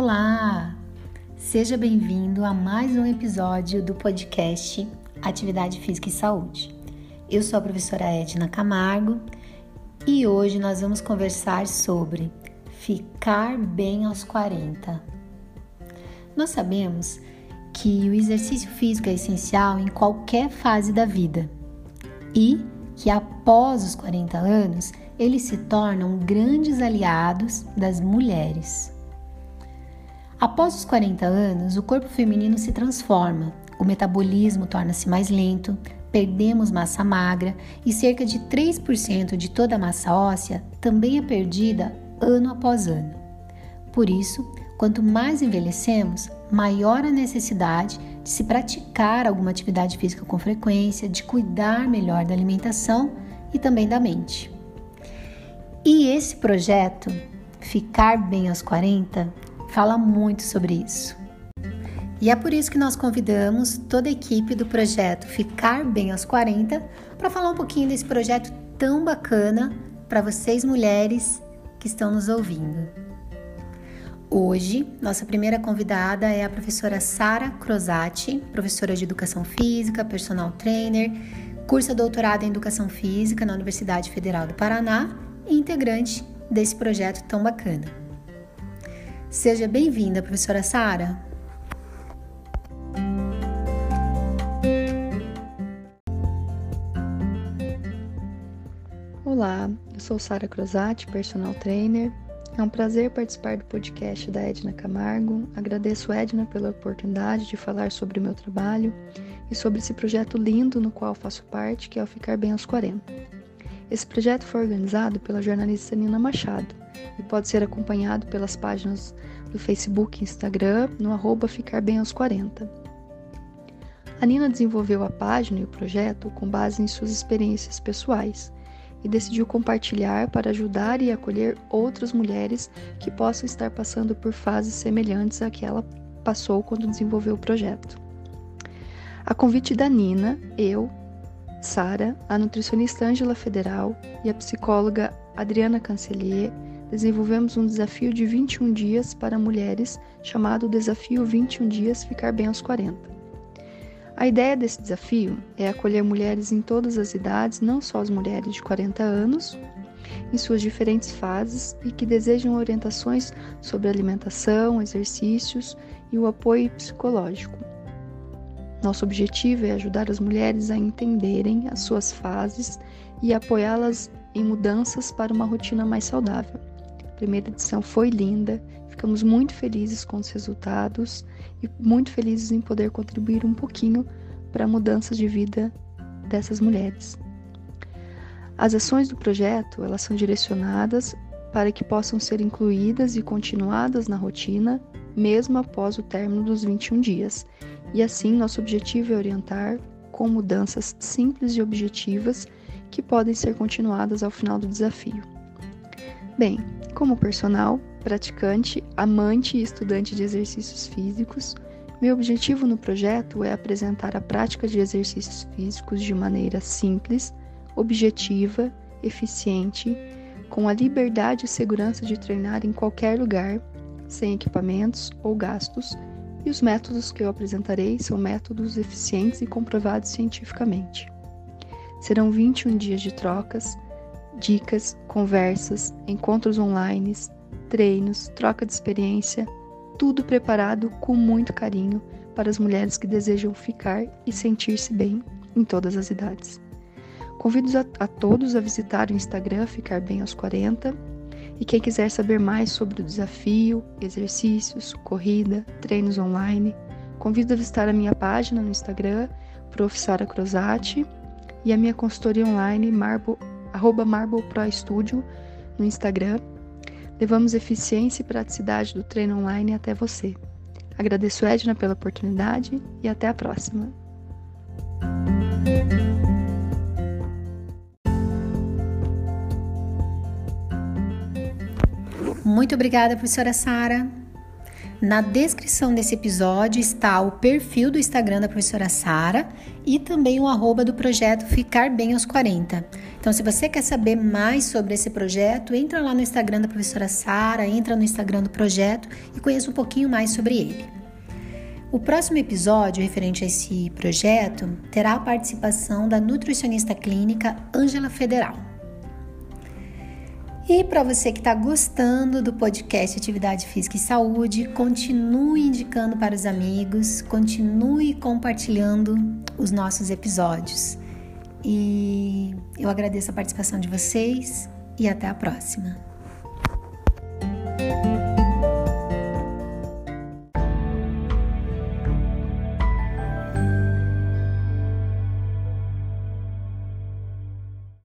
Olá! Seja bem-vindo a mais um episódio do podcast Atividade Física e Saúde. Eu sou a professora Edna Camargo e hoje nós vamos conversar sobre ficar bem aos 40. Nós sabemos que o exercício físico é essencial em qualquer fase da vida e que após os 40 anos eles se tornam grandes aliados das mulheres. Após os 40 anos, o corpo feminino se transforma, o metabolismo torna-se mais lento, perdemos massa magra e cerca de 3% de toda a massa óssea também é perdida ano após ano. Por isso, quanto mais envelhecemos, maior a necessidade de se praticar alguma atividade física com frequência, de cuidar melhor da alimentação e também da mente. E esse projeto, Ficar Bem aos 40, fala muito sobre isso. E é por isso que nós convidamos toda a equipe do projeto Ficar Bem aos 40 para falar um pouquinho desse projeto tão bacana para vocês mulheres que estão nos ouvindo. Hoje, nossa primeira convidada é a professora Sara Crosati, professora de Educação Física, personal trainer, cursa doutorado em Educação Física na Universidade Federal do Paraná e integrante desse projeto tão bacana. Seja bem-vinda, professora Sara. Olá, eu sou Sara Crosati, personal trainer. É um prazer participar do podcast da Edna Camargo. Agradeço Edna pela oportunidade de falar sobre o meu trabalho e sobre esse projeto lindo no qual faço parte, que é o Ficar Bem aos 40. Esse projeto foi organizado pela jornalista Nina Machado e pode ser acompanhado pelas páginas do Facebook e Instagram no arroba Ficar Bem aos 40. A Nina desenvolveu a página e o projeto com base em suas experiências pessoais e decidiu compartilhar para ajudar e acolher outras mulheres que possam estar passando por fases semelhantes à que ela passou quando desenvolveu o projeto. A convite da Nina, eu, Sara, a nutricionista Ângela Federal e a psicóloga Adriana Cancelier desenvolvemos um desafio de 21 dias para mulheres chamado Desafio 21 Dias Ficar Bem aos 40. A ideia desse desafio é acolher mulheres em todas as idades, não só as mulheres de 40 anos, em suas diferentes fases e que desejam orientações sobre alimentação, exercícios e o apoio psicológico. Nosso objetivo é ajudar as mulheres a entenderem as suas fases e apoiá-las em mudanças para uma rotina mais saudável primeira edição foi linda, ficamos muito felizes com os resultados e muito felizes em poder contribuir um pouquinho para a mudança de vida dessas mulheres. As ações do projeto, elas são direcionadas para que possam ser incluídas e continuadas na rotina, mesmo após o término dos 21 dias. E assim, nosso objetivo é orientar com mudanças simples e objetivas que podem ser continuadas ao final do desafio. Bem, como personal, praticante, amante e estudante de exercícios físicos, meu objetivo no projeto é apresentar a prática de exercícios físicos de maneira simples, objetiva, eficiente, com a liberdade e segurança de treinar em qualquer lugar, sem equipamentos ou gastos, e os métodos que eu apresentarei são métodos eficientes e comprovados cientificamente. Serão 21 dias de trocas dicas, conversas, encontros online, treinos, troca de experiência, tudo preparado com muito carinho para as mulheres que desejam ficar e sentir-se bem em todas as idades. Convido a, a, todos a visitar o Instagram Ficar Bem aos 40 e quem quiser saber mais sobre o desafio, exercícios, corrida, treinos online, convido a visitar a minha página no Instagram, Prof. Sara Crosati, e a minha consultoria online Marble arroba no Instagram. Levamos eficiência e praticidade do treino online até você. Agradeço Edna pela oportunidade e até a próxima. Muito obrigada, professora Sara. Na descrição desse episódio está o perfil do Instagram da professora Sara e também o arroba do projeto Ficar Bem aos 40. Então, se você quer saber mais sobre esse projeto, entra lá no Instagram da professora Sara, entra no Instagram do projeto e conheça um pouquinho mais sobre ele. O próximo episódio referente a esse projeto terá a participação da nutricionista clínica Ângela Federal. E para você que está gostando do podcast Atividade Física e Saúde, continue indicando para os amigos, continue compartilhando os nossos episódios. E eu agradeço a participação de vocês e até a próxima.